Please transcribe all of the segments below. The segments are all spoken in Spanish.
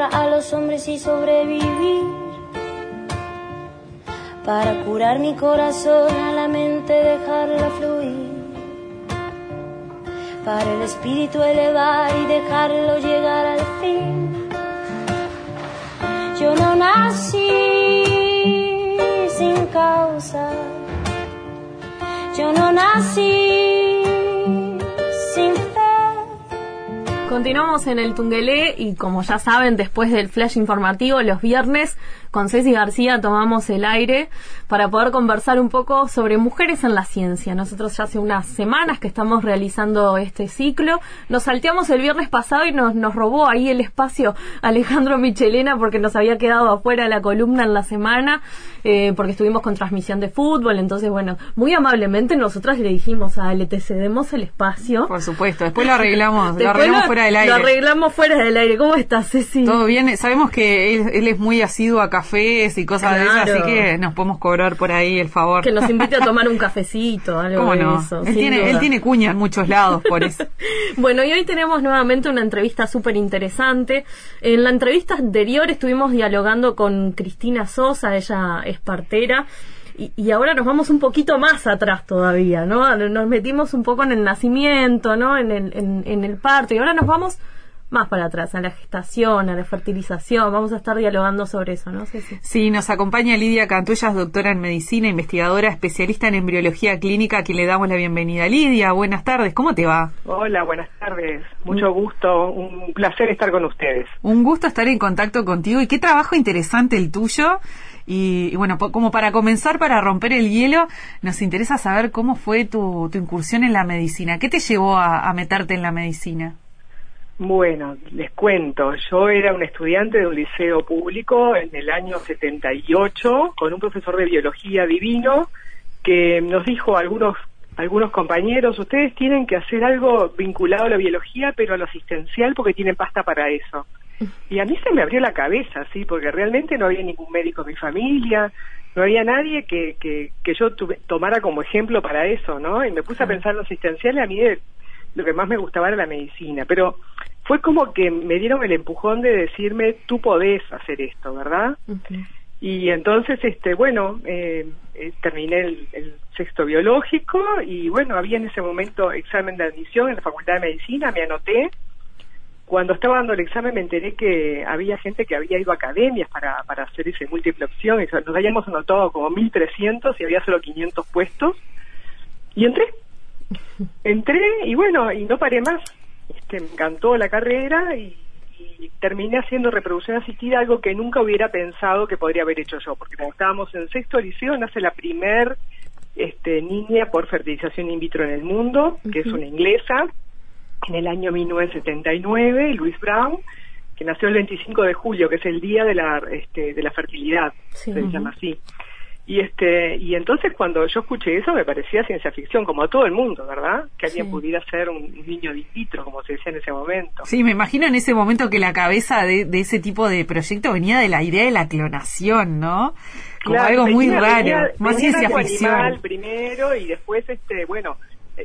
a los hombres y sobrevivir, para curar mi corazón a la mente, dejarla fluir, para el espíritu elevar y dejarlo llegar al fin. Yo no nací sin causa. Yo no nací Continuamos en el Tungelé y como ya saben, después del flash informativo, los viernes con Ceci García tomamos el aire para poder conversar un poco sobre mujeres en la ciencia. Nosotros ya hace unas semanas que estamos realizando este ciclo. Nos salteamos el viernes pasado y nos, nos robó ahí el espacio Alejandro Michelena porque nos había quedado afuera la columna en la semana eh, porque estuvimos con transmisión de fútbol. Entonces, bueno, muy amablemente nosotras le dijimos a Ale, te cedemos el espacio. Por supuesto, después lo arreglamos, lo arreglamos fuera del aire. Lo arreglamos fuera del aire. ¿Cómo estás, Ceci? Todo bien, sabemos que él, él es muy asiduo acá cafés y cosas de esas, así que nos podemos cobrar por ahí el favor. Que nos invite a tomar un cafecito, algo de eso. Él tiene, él tiene cuña en muchos lados, por eso. bueno, y hoy tenemos nuevamente una entrevista súper interesante. En la entrevista anterior estuvimos dialogando con Cristina Sosa, ella es partera. Y, ahora nos vamos un poquito más atrás todavía, ¿no? Nos metimos un poco en el nacimiento, ¿no? En el, en el parto. Y ahora nos vamos más para atrás, a la gestación, a la fertilización. Vamos a estar dialogando sobre eso, ¿no? Sí, sí. sí nos acompaña Lidia Cantuellas, doctora en medicina, investigadora, especialista en embriología clínica, a quien le damos la bienvenida. Lidia, buenas tardes, ¿cómo te va? Hola, buenas tardes. Mucho gusto, un placer estar con ustedes. Un gusto estar en contacto contigo y qué trabajo interesante el tuyo. Y, bueno, como para comenzar, para romper el hielo, nos interesa saber cómo fue tu, incursión en la medicina. ¿Qué te llevó a meterte en la medicina? Bueno, les cuento, yo era un estudiante de un liceo público en el año 78 con un profesor de biología divino que nos dijo a algunos algunos compañeros, ustedes tienen que hacer algo vinculado a la biología, pero a lo asistencial porque tienen pasta para eso. Y a mí se me abrió la cabeza, sí, porque realmente no había ningún médico en mi familia, no había nadie que, que, que yo tomara como ejemplo para eso, ¿no? Y me puse a pensar en lo asistencial y a mí lo que más me gustaba era la medicina, pero fue como que me dieron el empujón de decirme, tú podés hacer esto, ¿verdad? Y entonces, este, bueno, eh, eh, terminé el, sexto biológico y bueno, había en ese momento examen de admisión en la Facultad de Medicina, me anoté. Cuando estaba dando el examen me enteré que había gente que había ido a academias para, para hacer ese múltiple opción, y nos habíamos anotado como 1.300 y había solo 500 puestos. Y entré, entré y bueno, y no paré más. Este, me encantó la carrera y, terminé haciendo reproducción asistida, algo que nunca hubiera pensado que podría haber hecho yo, porque cuando estábamos en sexto liceo nace la primer este, niña por fertilización in vitro en el mundo, que es una inglesa, en el año 1979, Louise Brown, que nació el 25 de julio, que es el día de la, este, de la fertilidad, se llama así. Y este y entonces cuando yo escuché eso me parecía ciencia ficción, como a todo el mundo, ¿verdad? Que alguien pudiera ser un, niño de como se decía en ese momento. Sí, me imagino en ese momento que la cabeza de, ese tipo de proyecto venía de la idea de la clonación, ¿no? Como algo muy raro, más ciencia ficción. primero y después, este bueno,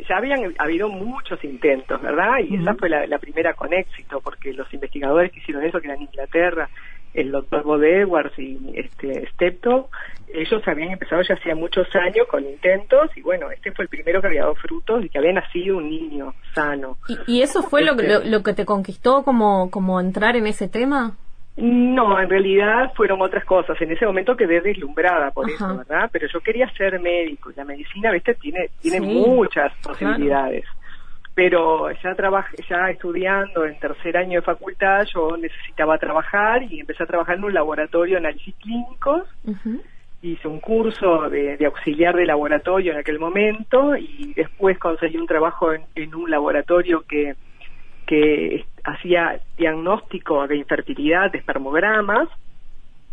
ya habían habido muchos intentos, ¿verdad? Y esa fue la, la primera con éxito, porque los investigadores que hicieron eso, que eran Inglaterra, el doctor Bob Edwards y este Steptoe, ellos habían empezado ya hacía muchos años con intentos y bueno, este fue el primero que había dado frutos y que había nacido un niño sano. ¿Y, eso fue lo, este lo, que te conquistó como, como entrar en ese tema? No, en realidad fueron otras cosas. En ese momento quedé deslumbrada por eso, ¿verdad? Pero yo quería ser médico y la medicina, ¿viste? Tiene, tiene muchas posibilidades pero ya trabajé, ya estudiando en tercer año de facultad, yo necesitaba trabajar y empecé a trabajar en un laboratorio de análisis clínicos. Hice un curso de, auxiliar de laboratorio en aquel momento y después conseguí un trabajo en, un laboratorio que, que hacía diagnóstico de infertilidad, de espermogramas,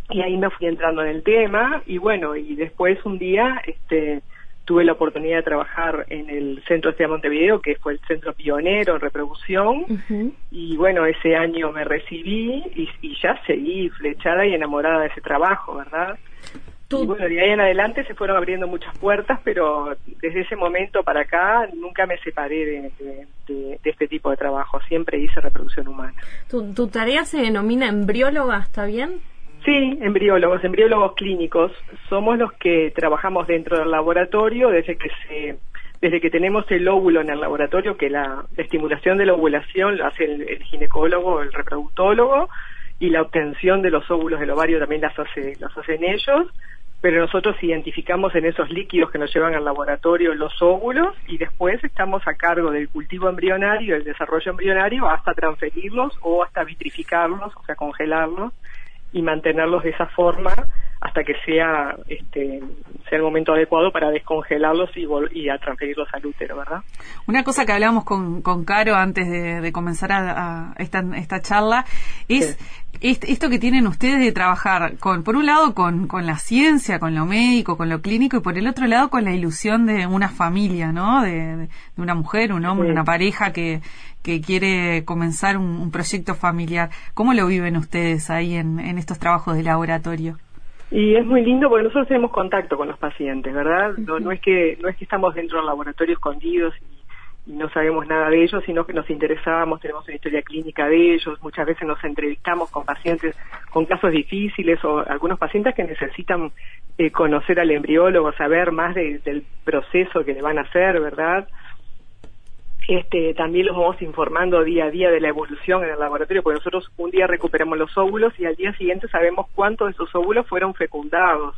y ahí me fui entrando en el tema y bueno, y después un día, este, tuve la oportunidad de trabajar en el Centro de Montevideo, que fue el centro pionero en reproducción, y bueno, ese año me recibí y, ya seguí flechada y enamorada de ese trabajo, ¿verdad? Y bueno, de ahí en adelante se fueron abriendo muchas puertas, pero desde ese momento para acá nunca me separé de, este tipo de trabajo, siempre hice reproducción humana. ¿Tu, ¿Tu, tarea se denomina embrióloga, está bien? Sí, embriólogos, embriólogos clínicos. Somos los que trabajamos dentro del laboratorio desde que se desde que tenemos el óvulo en el laboratorio, que la, estimulación de la ovulación lo hace el, el ginecólogo, el reproductólogo, y la obtención de los óvulos del ovario también las, hace, las hacen ellos, pero nosotros identificamos en esos líquidos que nos llevan al laboratorio los óvulos y después estamos a cargo del cultivo embrionario, el desarrollo embrionario, hasta transferirlos o hasta vitrificarlos, o sea, congelarlos y mantenerlos de esa forma hasta que sea este sea el momento adecuado para descongelarlos y, y a transferirlos al útero, ¿verdad? Una cosa que hablábamos con, con Caro antes de, comenzar a, esta, esta charla es esto que tienen ustedes de trabajar con por un lado con, con la ciencia, con lo médico, con lo clínico y por el otro lado con la ilusión de una familia, ¿no? De, una mujer, un hombre, una pareja que, que quiere comenzar un, proyecto familiar. ¿Cómo lo viven ustedes ahí en, en estos trabajos de laboratorio? Y es muy lindo porque nosotros tenemos contacto con los pacientes, ¿verdad? No, no es que no es que estamos dentro del laboratorio escondidos y, no sabemos nada de ellos, sino que nos interesamos, tenemos una historia clínica de ellos, muchas veces nos entrevistamos con pacientes con casos difíciles o algunos pacientes que necesitan eh, conocer al embriólogo, saber más del proceso que le van a hacer, ¿verdad? Este, también los vamos informando día a día de la evolución en el laboratorio, porque nosotros un día recuperamos los óvulos y al día siguiente sabemos cuántos de esos óvulos fueron fecundados.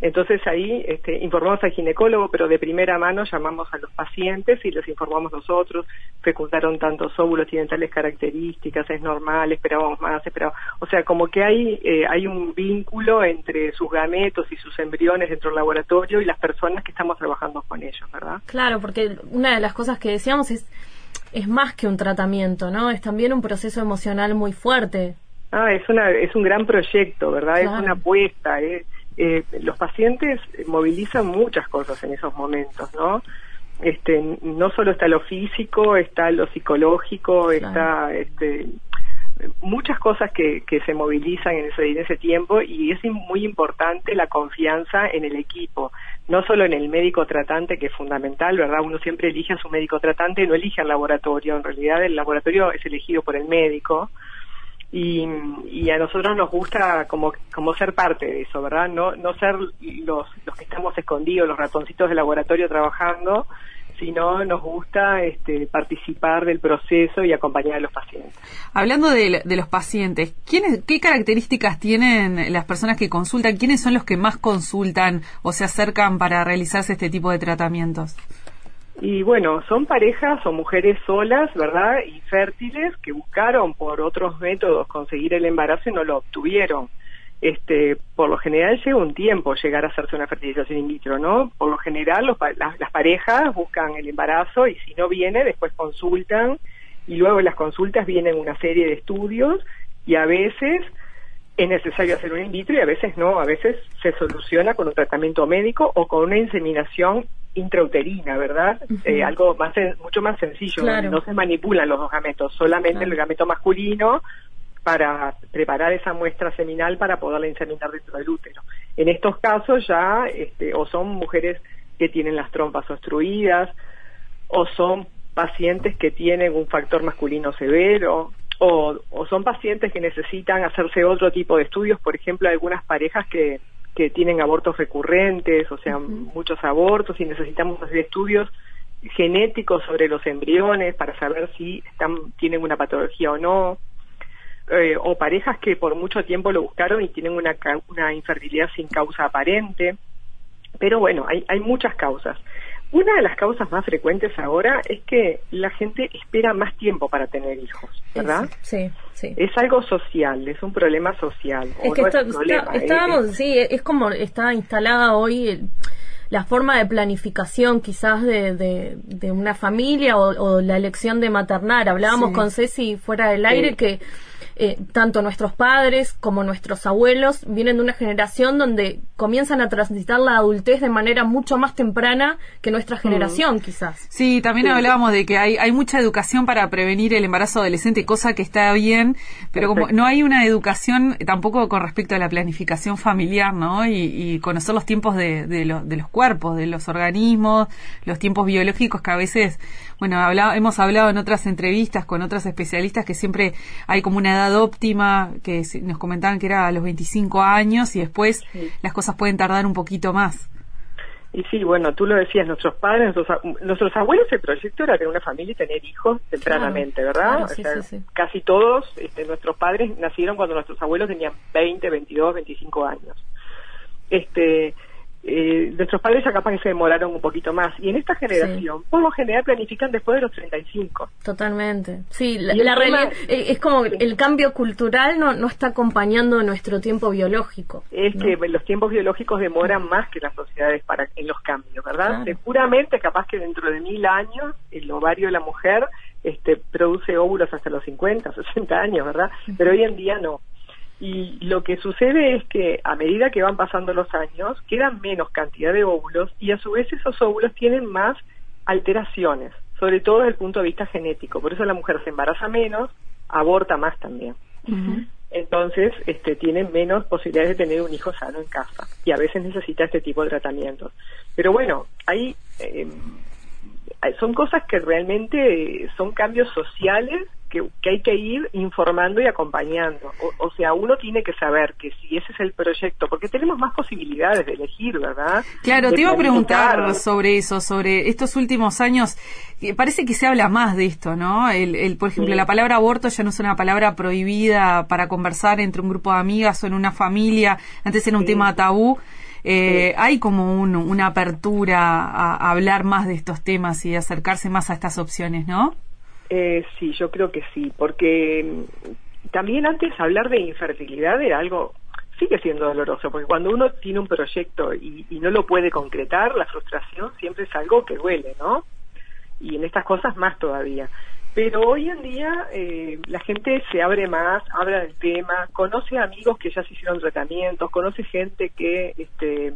Entonces ahí este, informamos al ginecólogo, pero de primera mano llamamos a los pacientes y les informamos nosotros, fecundaron tantos óvulos, tienen tales características, es normal, esperábamos más, esperábamos. O sea, como que hay, eh, hay un vínculo entre sus gametos y sus embriones dentro del laboratorio y las personas que estamos trabajando con ellos, ¿verdad? Claro, porque una de las cosas que decíamos es es más que un tratamiento, ¿no? Es también un proceso emocional muy fuerte. Ah, es una es un gran proyecto, ¿verdad? Es una apuesta, es eh, los pacientes movilizan muchas cosas en esos momentos, ¿no? Este, no solo está lo físico, está lo psicológico, está este, muchas cosas que, que se movilizan en ese, en ese tiempo y es muy importante la confianza en el equipo, no solo en el médico tratante, que es fundamental, ¿verdad? Uno siempre elige a su médico tratante, no elige al laboratorio, en realidad el laboratorio es elegido por el médico, y, y, a nosotros nos gusta como, como ser parte de eso, ¿verdad? No, no ser los, los que estamos escondidos, los ratoncitos de laboratorio trabajando, sino nos gusta este, participar del proceso y acompañar a los pacientes. Hablando de, los pacientes, ¿quiénes, ¿qué características tienen las personas que consultan? ¿Quiénes son los que más consultan o se acercan para realizarse este tipo de tratamientos? Y bueno, son parejas o mujeres solas, ¿verdad? Y fértiles que buscaron por otros métodos conseguir el embarazo y no lo obtuvieron. Este, por lo general lleva un tiempo llegar a hacerse una fertilización in vitro, ¿no? Por lo general los, las, las, parejas buscan el embarazo y si no viene, después consultan y luego en las consultas vienen una serie de estudios y a veces es necesario hacer un in vitro y a veces no, a veces se soluciona con un tratamiento médico o con una inseminación intrauterina, ¿verdad? eh, algo más mucho más sencillo, no se manipulan los dos gametos, solamente el gameto masculino para preparar esa muestra seminal para poderla inseminar dentro del útero. En estos casos ya este, o son mujeres que tienen las trompas obstruidas o son pacientes que tienen un factor masculino severo o, o son pacientes que necesitan hacerse otro tipo de estudios, por ejemplo, algunas parejas que que tienen abortos recurrentes, o sea, muchos abortos y necesitamos hacer estudios genéticos sobre los embriones para saber si están, tienen una patología o no, eh, o parejas que por mucho tiempo lo buscaron y tienen una, una infertilidad sin causa aparente. Pero bueno, hay, hay muchas causas. Una de las causas más frecuentes ahora es que la gente espera más tiempo para tener hijos, ¿verdad? Sí, sí. Es algo social, es un problema social. Es que estábamos, sí, es como está instalada hoy la forma de planificación quizás de, de, una familia o, la elección de maternar. Hablábamos con Ceci fuera del aire que eh, tanto nuestros padres como nuestros abuelos vienen de una generación donde comienzan a transitar la adultez de manera mucho más temprana que nuestra generación, quizás. Sí, también hablábamos de que hay, hay mucha educación para prevenir el embarazo adolescente, cosa que está bien, pero como no hay una educación tampoco con respecto a la planificación familiar, ¿no? Y, conocer los tiempos de, de, de los cuerpos, de los organismos, los tiempos biológicos que a veces, bueno, hemos hablado en otras entrevistas con otros especialistas que siempre hay como una edad óptima, que nos comentaban que era a los 25 años y después las cosas pueden tardar un poquito más. Y sí, bueno, tú lo decías, nuestros padres, nuestros, abuelos, el proyecto era tener una familia y tener hijos tempranamente, ¿verdad? casi todos este, nuestros padres nacieron cuando nuestros abuelos tenían 20, 22, 25 años. Este, eh, nuestros padres ya capaz que se demoraron un poquito más. Y en esta generación, por lo general planifican después de los 35. Totalmente. Sí, la, realidad eh, es como el cambio cultural no, no está acompañando nuestro tiempo biológico. Es que los tiempos biológicos demoran más que las sociedades para en los cambios, ¿verdad? Seguramente, capaz que dentro de mil años, el ovario de la mujer este, produce óvulos hasta los 50, 60 años, ¿verdad? Pero hoy en día no. Y lo que sucede es que a medida que van pasando los años, quedan menos cantidad de óvulos y a su vez esos óvulos tienen más alteraciones, sobre todo desde el punto de vista genético. Por eso la mujer se embaraza menos, aborta más también. Entonces, este, tiene menos posibilidades de tener un hijo sano en casa y a veces necesita este tipo de tratamientos. Pero bueno, hay, eh, son cosas que realmente son cambios sociales que, hay que ir informando y acompañando. O, sea, uno tiene que saber que si ese es el proyecto, porque tenemos más posibilidades de elegir, ¿verdad? Claro, te iba a preguntar sobre eso, sobre estos últimos años. Parece que se habla más de esto, ¿no? El, por ejemplo, la palabra aborto ya no es una palabra prohibida para conversar entre un grupo de amigas o en una familia. Antes era un tema tabú. Eh, hay como una apertura a, hablar más de estos temas y acercarse más a estas opciones, ¿no? Eh, sí, yo creo que sí, porque mm, también antes hablar de infertilidad era algo, sigue siendo doloroso, porque cuando uno tiene un proyecto y, no lo puede concretar, la frustración siempre es algo que duele, ¿no? Y en estas cosas más todavía. Pero hoy en día eh, la gente se abre más, habla del tema, conoce amigos que ya se hicieron tratamientos, conoce gente que este,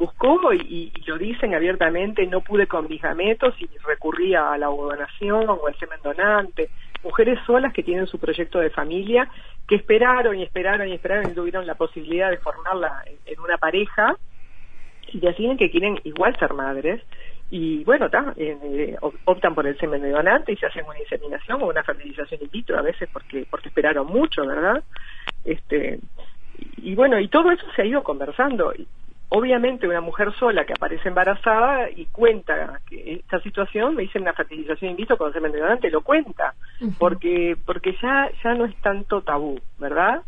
buscó y, lo dicen abiertamente, no pude con mis gametos y recurría a la donación o al semen donante. Mujeres solas que tienen su proyecto de familia, que esperaron y esperaron y esperaron y tuvieron la posibilidad de formarla en, una pareja y deciden que quieren igual ser madres y bueno, eh, optan por el semen donante y se hacen una inseminación o una fertilización in vitro a veces porque porque esperaron mucho, ¿verdad? Este y bueno, y todo eso se ha ido conversando obviamente una mujer sola que aparece embarazada y cuenta que esta situación, me dicen una fertilización in vitro con semen de donante, lo cuenta, porque porque ya ya no es tanto tabú, ¿verdad?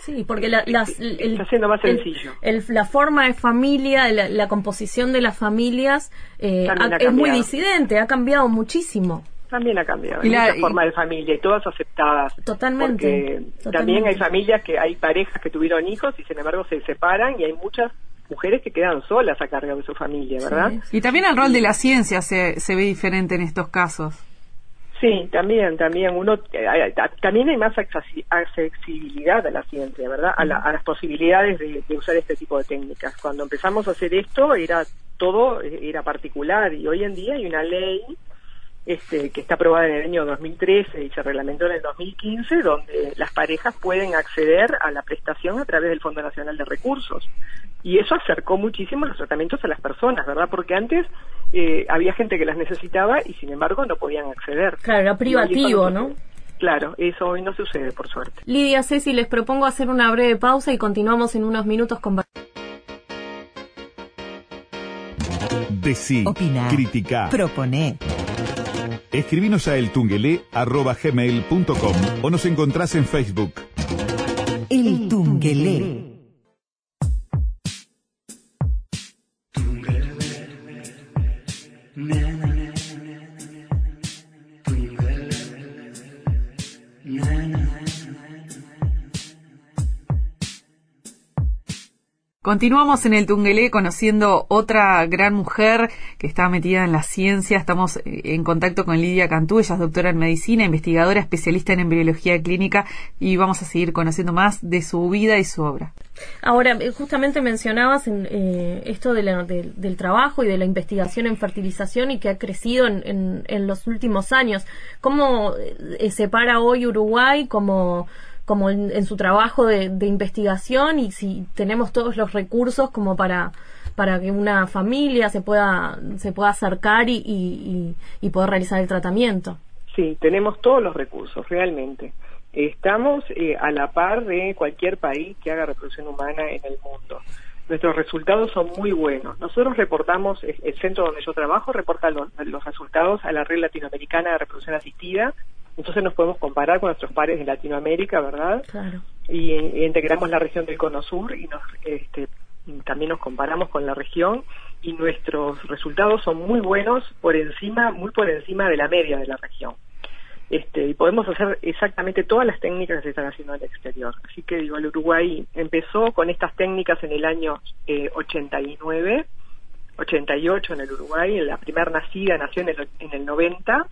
Sí, porque la, las, está siendo más sencillo. la forma de familia, la, composición de las familias eh, es muy disidente, ha cambiado muchísimo. También ha cambiado. Y la forma de familia y todas aceptadas. Totalmente. Porque también hay familias que hay parejas que tuvieron hijos y sin embargo se separan y hay muchas mujeres que quedan solas a cargo de su familia, ¿verdad? Y también el rol de la ciencia se, se ve diferente en estos casos. Sí, también, también uno, eh, también hay más accesibilidad a la ciencia, ¿verdad? A, las posibilidades de, usar este tipo de técnicas. Cuando empezamos a hacer esto era todo era particular y hoy en día hay una ley este, que está aprobada en el año 2013 y se reglamentó en el 2015, donde las parejas pueden acceder a la prestación a través del Fondo Nacional de Recursos. Y eso acercó muchísimo los tratamientos a las personas, ¿verdad? Porque antes eh, había gente que las necesitaba y sin embargo no podían acceder. Claro, era privativo, ¿no? Claro, eso hoy no sucede, por suerte. Lidia, Ceci, les propongo hacer una breve pausa y continuamos en unos minutos con... Decí, Opina, critica, propone. Escribinos a eltunguelé.com o nos encontrás en Facebook. El Tunguelé. Continuamos en el Tungelé conociendo otra gran mujer que está metida en la ciencia. Estamos eh, en contacto con Lidia Cantú, ella es doctora en medicina, investigadora, especialista en embriología clínica y vamos a seguir conociendo más de su vida y su obra. Ahora, eh, justamente mencionabas en, eh, esto del trabajo y de la investigación en fertilización y que ha crecido en, en los últimos años. ¿Cómo se para hoy Uruguay como como en, su trabajo de, investigación y si tenemos todos los recursos como para para que una familia se pueda se pueda acercar y, y, poder realizar el tratamiento. Sí, tenemos todos los recursos, realmente. Estamos eh, a la par de cualquier país que haga reproducción humana en el mundo. Nuestros resultados son muy buenos. Nosotros reportamos, el centro donde yo trabajo reporta los, los resultados a la Red Latinoamericana de Reproducción Asistida entonces nos podemos comparar con nuestros pares de Latinoamérica, ¿verdad? Claro. Y, integramos la región del Cono Sur y nos, este, también nos comparamos con la región y nuestros resultados son muy buenos por encima, muy por encima de la media de la región. Este, y podemos hacer exactamente todas las técnicas que se están haciendo en el exterior. Así que digo, el Uruguay empezó con estas técnicas en el año eh, 89, 88 en el Uruguay, la primera nacida nació en el, en el 90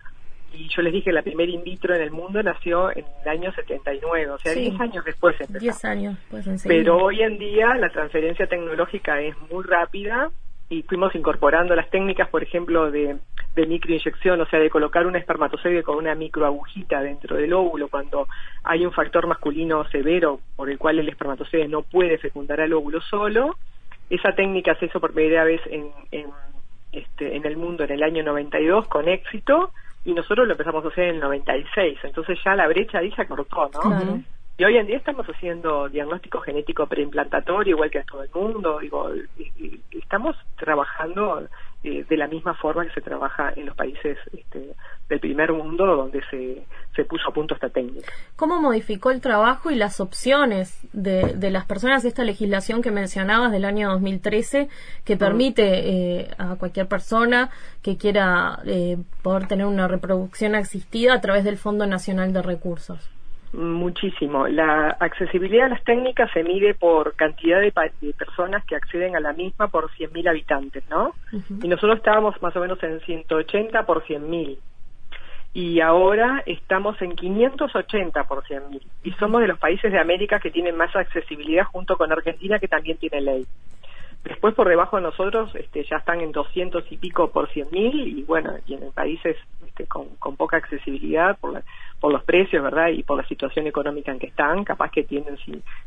y yo les dije, la primera in vitro en el mundo nació en el año 79, o sea, 10 años después empezó. 10 años, pues Pero hoy en día la transferencia tecnológica es muy rápida y fuimos incorporando las técnicas, por ejemplo, de, de microinyección, o sea, de colocar un espermatozoide con una microagujita dentro del óvulo cuando hay un factor masculino severo por el cual el espermatozoide no puede fecundar al óvulo solo. Esa técnica se hizo por primera vez en, en, este, en el mundo en el año 92 con éxito y nosotros lo empezamos a hacer en el 96, entonces ya la brecha ahí se cortó, ¿no? Y hoy en día estamos haciendo diagnóstico genético preimplantatorio, igual que a todo el mundo, digo, estamos trabajando eh, de la misma forma que se trabaja en los países este, del primer mundo donde se, se puso a punto esta técnica. ¿Cómo modificó el trabajo y las opciones de, de las personas esta legislación que mencionabas del año 2013 que permite eh, a cualquier persona que quiera eh, poder tener una reproducción asistida a través del Fondo Nacional de Recursos? Muchísimo. La accesibilidad a las técnicas se mide por cantidad de, personas que acceden a la misma por 100.000 habitantes, ¿no? Y nosotros estábamos más o menos en 180 por 100.000. Y ahora estamos en 580 por 100.000. Y somos de los países de América que tienen más accesibilidad junto con Argentina que también tiene ley. Después por debajo de nosotros este, ya están en 200 y pico por 100.000 y bueno, y en países este, con, poca accesibilidad por, por los precios, ¿verdad? Y por la situación económica en que están, capaz que tienen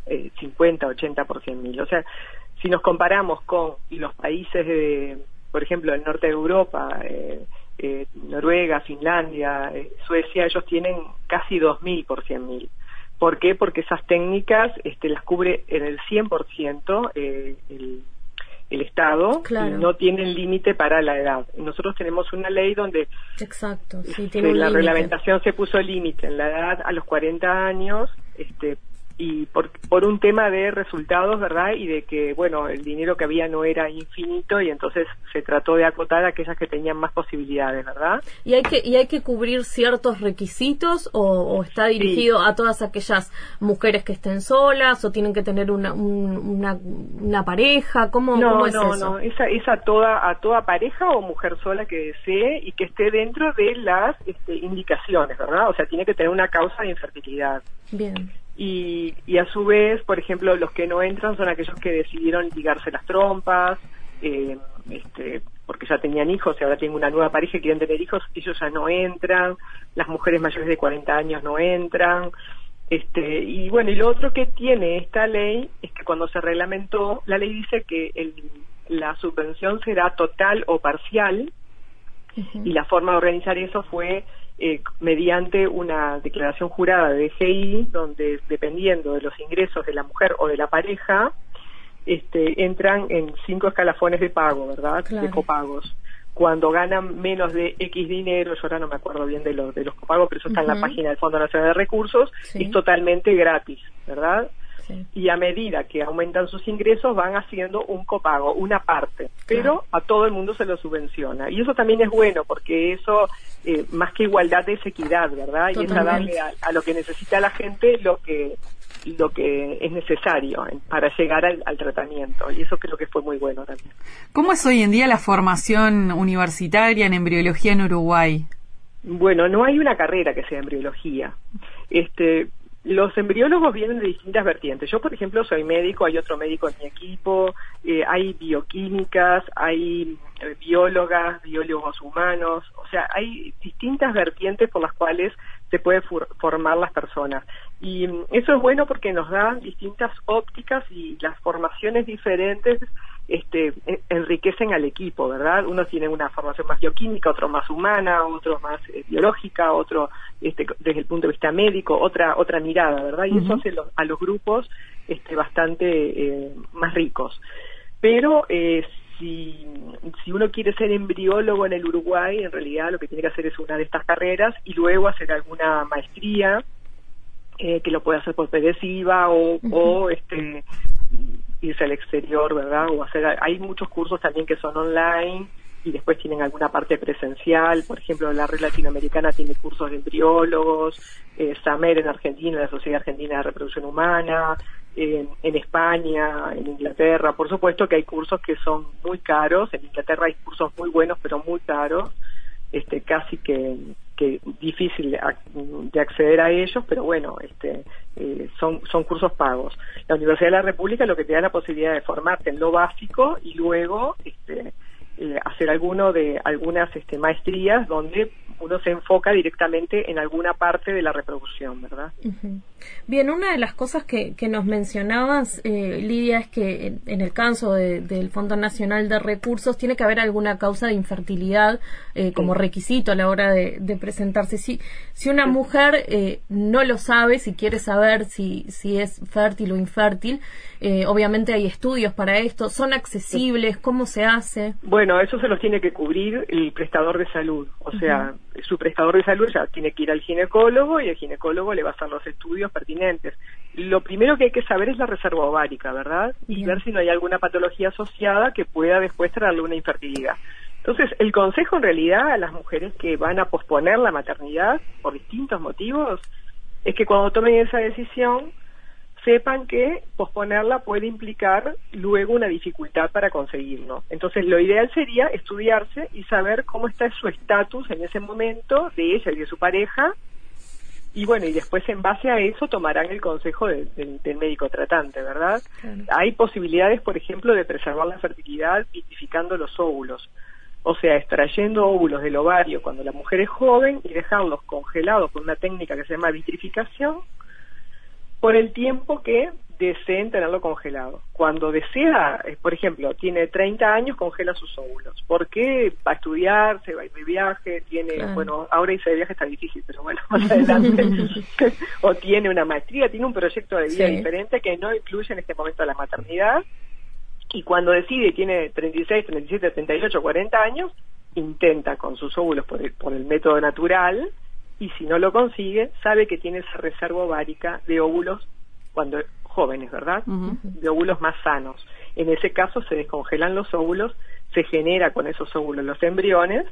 eh, 50, 80 por 100.000. O sea, si nos comparamos con los países de, por ejemplo, del norte de Europa, eh, eh, Noruega, Finlandia, eh, Suecia, ellos tienen casi 2.000 por 100.000. ¿Por qué? Porque esas técnicas este, las cubre en el 100% eh, el, el Estado y no tienen límite para la edad. Nosotros tenemos una ley donde Exacto, este, la reglamentación se puso límite. En la edad a los 40 años, este, y por, por un tema de resultados, ¿verdad? Y de que, bueno, el dinero que había no era infinito y entonces se trató de acotar a aquellas que tenían más posibilidades, ¿verdad? ¿Y hay que, y hay que cubrir ciertos requisitos o, está dirigido a todas aquellas mujeres que estén solas o tienen que tener una, una, una, pareja? ¿Cómo, no, es no, eso? No, es, es a, toda, a toda pareja o mujer sola que desee y que esté dentro de las este, indicaciones, ¿verdad? O sea, tiene que tener una causa de infertilidad. Bien y, y a su vez, por ejemplo, los que no entran son aquellos que decidieron ligarse las trompas, eh, este, porque ya tenían hijos y ahora tienen una nueva pareja y quieren tener hijos, ellos ya no entran, las mujeres mayores de 40 años no entran. Este, y bueno, y lo otro que tiene esta ley es que cuando se reglamentó, la ley dice que el, la subvención será total o parcial, y la forma de organizar eso fue eh, mediante una declaración jurada de DGI, donde dependiendo de los ingresos de la mujer o de la pareja, este, entran en cinco escalafones de pago, ¿verdad? De copagos. Cuando ganan menos de X dinero, yo ahora no me acuerdo bien de, los de los copagos, pero eso está en la página del Fondo Nacional de Recursos, es totalmente gratis, ¿verdad? Y a medida que aumentan sus ingresos van haciendo un copago, una parte, pero a todo el mundo se lo subvenciona. Y eso también es bueno porque eso, eh, más que igualdad, es equidad, ¿verdad? Y es darle a, lo que necesita la gente lo que lo que es necesario para llegar al, al, tratamiento y eso creo que fue muy bueno también. ¿Cómo es hoy en día la formación universitaria en embriología en Uruguay? Bueno, no hay una carrera que sea embriología. Este, los embriólogos vienen de distintas vertientes. Yo, por ejemplo, soy médico, hay otro médico en mi equipo, eh, hay bioquímicas, hay eh, biólogas, biólogos humanos, o sea, hay distintas vertientes por las cuales se puede formar las personas. Y mm, eso es bueno porque nos da distintas ópticas y las formaciones diferentes este, e, enriquecen al equipo, ¿verdad? Uno tiene una formación más bioquímica, otro más humana, otro más eh, biológica, otro este, desde el punto de vista médico, otra otra mirada, ¿verdad? Y eso hace a los grupos este, bastante eh, más ricos. Pero eh, si, si uno quiere ser embriólogo en el Uruguay, en realidad lo que tiene que hacer es una de estas carreras y luego hacer alguna maestría que lo puede hacer por pedesiva o, o este irse al exterior, ¿verdad? O hacer, hay muchos cursos también que son online y después tienen alguna parte presencial, por ejemplo, la red latinoamericana tiene cursos de embriólogos, eh, SAMER en Argentina, la Sociedad Argentina de Reproducción Humana, en España, en Inglaterra, por supuesto que hay cursos que son muy caros, en Inglaterra hay cursos muy buenos pero muy caros, este casi que que difícil de acceder a ellos, pero bueno, este, eh, son, son cursos pagos. La Universidad de la República lo que te da la posibilidad de formarte en lo básico y luego este, eh, hacer alguno de algunas este, maestrías donde uno se enfoca directamente en alguna parte de la reproducción, ¿verdad? Bien, una de las cosas que, que nos mencionabas, eh, Lidia, es que en, el caso del Fondo Nacional de Recursos tiene que haber alguna causa de infertilidad eh, como requisito a la hora de, presentarse. Si, si una mujer eh, no lo sabe, si quiere saber si, si es fértil o infértil, obviamente hay estudios para esto, son accesibles, ¿cómo se hace? Bueno, eso se los tiene que cubrir el prestador de salud, o sea, su prestador de salud ya tiene que ir al ginecólogo y el ginecólogo le va a hacer los estudios pertinentes. Lo primero que hay que saber es la reserva ovárica, ¿verdad? Y ver si no hay alguna patología asociada que pueda después traerle una infertilidad. Entonces, el consejo en realidad a las mujeres que van a posponer la maternidad por distintos motivos es que cuando tomen esa decisión sepan que posponerla puede implicar luego una dificultad para conseguirlo. Entonces, lo ideal sería estudiarse y saber cómo está su estatus en ese momento de ella y de su pareja. Y bueno, y después en base a eso tomarán el consejo del médico tratante, ¿verdad? Hay posibilidades, por ejemplo, de preservar la fertilidad vitrificando los óvulos. O sea, extrayendo óvulos del ovario cuando la mujer es joven y dejarlos congelados con una técnica que se llama vitrificación por el tiempo que deseen tenerlo congelado. Cuando desea, eh, por ejemplo, tiene 30 años, congela sus óvulos. ¿Por qué? Va a estudiar, se va a ir de viaje, tiene, bueno, ahora irse de viaje está difícil, pero bueno, más adelante. o tiene una maestría, tiene un proyecto de vida diferente que no incluye en este momento la maternidad. Y cuando decide, tiene 36, 37, 38, 40 años, intenta con sus óvulos por el, por el método natural, y si no lo consigue, sabe que tiene esa reserva ovárica de óvulos cuando jóvenes, ¿verdad? De óvulos más sanos. En ese caso se descongelan los óvulos, se genera con esos óvulos los embriones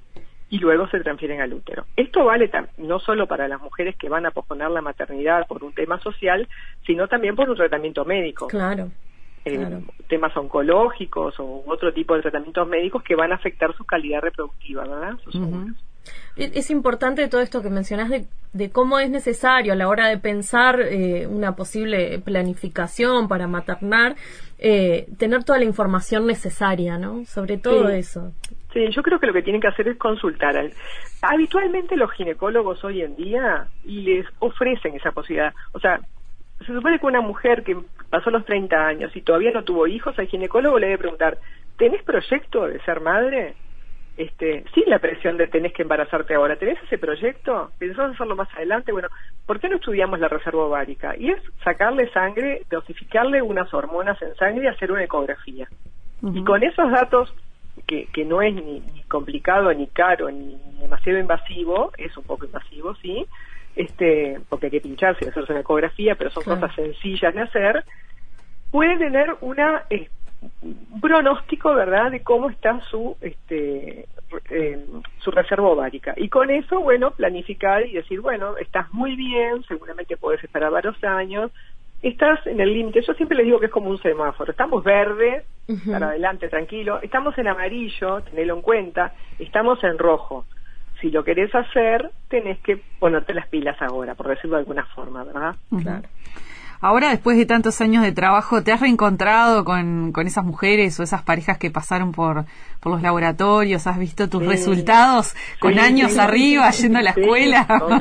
y luego se transfieren al útero. Esto vale no solo para las mujeres que van a posponer la maternidad por un tema social, sino también por un tratamiento médico. Claro. Eh, temas oncológicos o otro tipo de tratamientos médicos que van a afectar su calidad reproductiva, ¿verdad? Sus óvulos. Es importante todo esto que mencionas de, cómo es necesario a la hora de pensar eh, una posible planificación para maternar, eh, tener toda la información necesaria, ¿no? Sobre todo eso. Sí, yo creo que lo que tienen que hacer es consultar. habitualmente los ginecólogos hoy en día les ofrecen esa posibilidad. O sea, se supone que una mujer que pasó los 30 años y todavía no tuvo hijos, al ginecólogo le debe preguntar, ¿tenés proyecto de ser madre? Este, sin la presión de tenés que embarazarte ahora. ¿Tenés ese proyecto? ¿Pensás hacerlo más adelante? Bueno, ¿por qué no estudiamos la reserva ovárica? Y es sacarle sangre, dosificarle unas hormonas en sangre y hacer una ecografía. Y con esos datos, que, que no es ni, complicado, ni caro, ni, demasiado invasivo, es un poco invasivo, sí, este, porque hay que pincharse y hacerse una ecografía, pero son cosas sencillas de hacer, puede tener una un pronóstico, ¿verdad?, de cómo está su este eh, su reserva ovárica. Y con eso, bueno, planificar y decir, bueno, estás muy bien, seguramente puedes esperar varios años, estás en el límite. Yo siempre les digo que es como un semáforo. Estamos verde, para adelante, tranquilo. Estamos en amarillo, tenelo en cuenta. Estamos en rojo. Si lo querés hacer, tenés que ponerte las pilas ahora, por decirlo de alguna forma, ¿verdad? Claro. Ahora, después de tantos años de trabajo, ¿te has reencontrado con, con esas mujeres o esas parejas que pasaron por, por los laboratorios? ¿Has visto tus resultados con años arriba, yendo a la escuela? Con,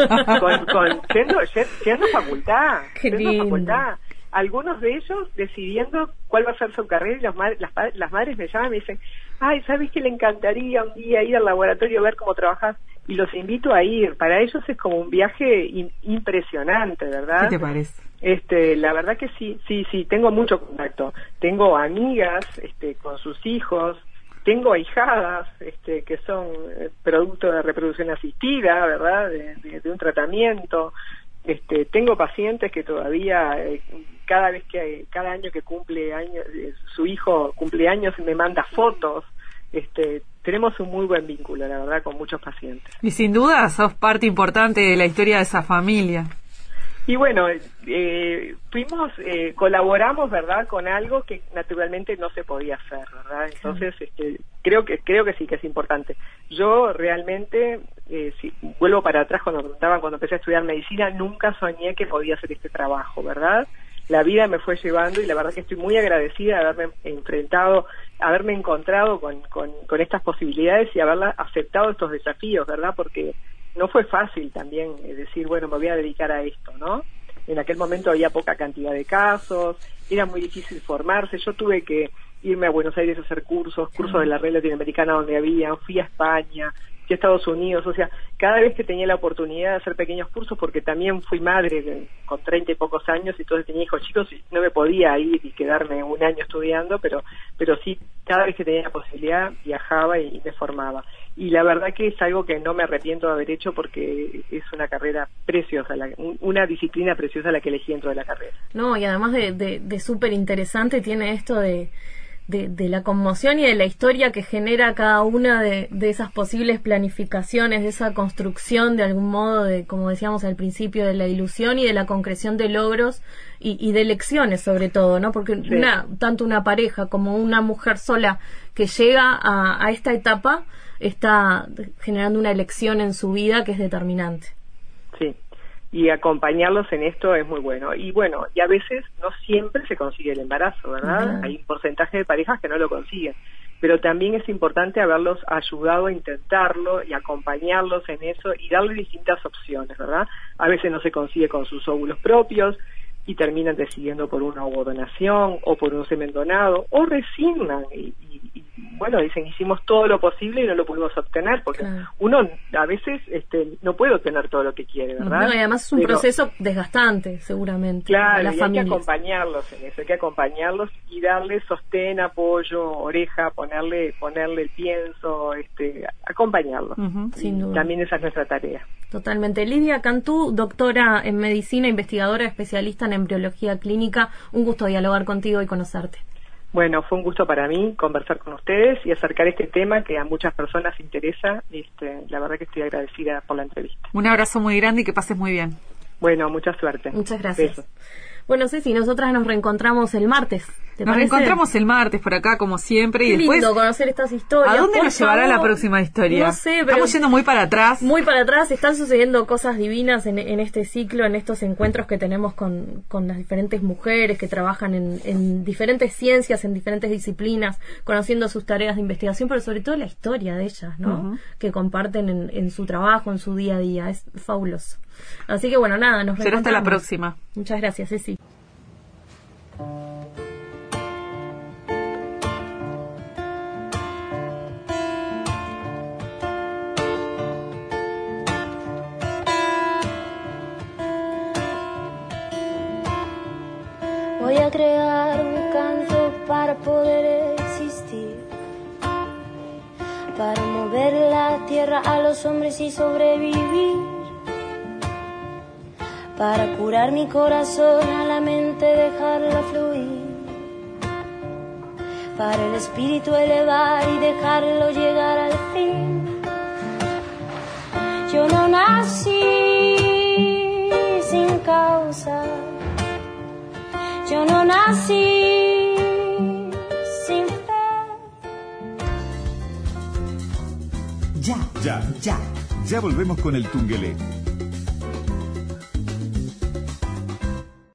con, yendo, yendo a facultad. Yendo a facultad algunos de ellos decidiendo cuál va a ser su carrera y las, las, madres me llaman y me dicen, ay, ¿sabes que le encantaría un día ir al laboratorio a ver cómo trabajas? Y los invito a ir. Para ellos es como un viaje impresionante, ¿verdad? ¿Qué te parece? Este, la verdad que sí, sí, sí, tengo mucho contacto. Tengo amigas este, con sus hijos, tengo ahijadas este, que son eh, producto de reproducción asistida, ¿verdad? De, un tratamiento. Este, tengo pacientes que todavía eh, cada vez que cada año que cumple años eh, su hijo cumple años me manda fotos. Este, tenemos un muy buen vínculo, la verdad, con muchos pacientes. Y sin duda sos parte importante de la historia de esa familia. Y bueno, eh, fuimos, eh, colaboramos, ¿verdad?, con algo que naturalmente no se podía hacer, ¿verdad? Entonces, este, creo que creo que sí que es importante. Yo realmente, eh, si vuelvo para atrás cuando preguntaban cuando empecé a estudiar medicina, nunca soñé que podía hacer este trabajo, ¿verdad? La vida me fue llevando y la verdad que estoy muy agradecida de haberme enfrentado, haberme encontrado con, con, con estas posibilidades y haberla aceptado estos desafíos, ¿verdad? Porque no fue fácil también eh, decir, bueno, me voy a dedicar a esto, ¿no? En aquel momento había poca cantidad de casos, era muy difícil formarse, yo tuve que irme a Buenos Aires a hacer cursos, cursos de la red latinoamericana donde había, fui a España, fui a Estados Unidos, o sea, cada vez que tenía la oportunidad de hacer pequeños cursos, porque también fui madre con treinta y pocos años y entonces tenía hijos chicos y no me podía ir y quedarme un año estudiando, pero, pero sí, cada vez que tenía la posibilidad viajaba y me formaba y la verdad que es algo que no me arrepiento de haber hecho porque es una carrera preciosa, una disciplina preciosa la que elegí dentro de la carrera. No, y además de, de, súper interesante tiene esto de, de, la conmoción y de la historia que genera cada una de, esas posibles planificaciones, de esa construcción de algún modo de, como decíamos al principio, de la ilusión y de la concreción de logros y, de lecciones sobre todo, ¿no? Porque una, tanto una pareja como una mujer sola que llega a, a esta etapa, está generando una elección en su vida que es determinante. Sí, y acompañarlos en esto es muy bueno. Y bueno, y a veces no siempre se consigue el embarazo, ¿verdad? Hay un porcentaje de parejas que no lo consiguen, pero también es importante haberlos ayudado a intentarlo y acompañarlos en eso y darle distintas opciones, ¿verdad? A veces no se consigue con sus óvulos propios y terminan decidiendo por una ovodonación o por un semen donado o resignan y, bueno, dicen, hicimos todo lo posible y no lo pudimos obtener, porque uno a veces este, no puede obtener todo lo que quiere, ¿verdad? No, y además es un proceso desgastante, seguramente. Claro, y hay que acompañarlos en eso, hay que acompañarlos y darle sostén, apoyo, oreja, ponerle ponerle el pienso, este, acompañarlos. Sin duda. También esa es nuestra tarea. Totalmente. Lidia Cantú, doctora en medicina, investigadora especialista en embriología clínica, un gusto dialogar contigo y conocerte. Bueno, fue un gusto para mí conversar con ustedes y acercar este tema que a muchas personas interesa. Este, la verdad que estoy agradecida por la entrevista. Un abrazo muy grande y que pases muy bien. Bueno, mucha suerte. Muchas gracias. Bueno, Ceci, nosotras nos reencontramos el martes. Nos reencontramos el martes por acá, como siempre. y después, lindo conocer estas historias. ¿A dónde nos llevará la próxima historia? No sé, pero. Estamos yendo muy para atrás. Muy para atrás. Están sucediendo cosas divinas en, este ciclo, en estos encuentros que tenemos con, con las diferentes mujeres que trabajan en, en, diferentes ciencias, en diferentes disciplinas, conociendo sus tareas de investigación, pero sobre todo la historia de ellas, ¿no? Que comparten en, en su trabajo, en su día a día. Es fabuloso. Así que bueno, nada, nos Será hasta la próxima. Muchas gracias, Ceci. Poder existir, para mover la tierra a los hombres y sobrevivir. Para curar mi corazón a la mente dejarla fluir, para el espíritu elevar y dejarlo llegar al fin. Yo no nací sin causa, Yo no nací Ya, Ya, ya. volvemos con el Tungelé.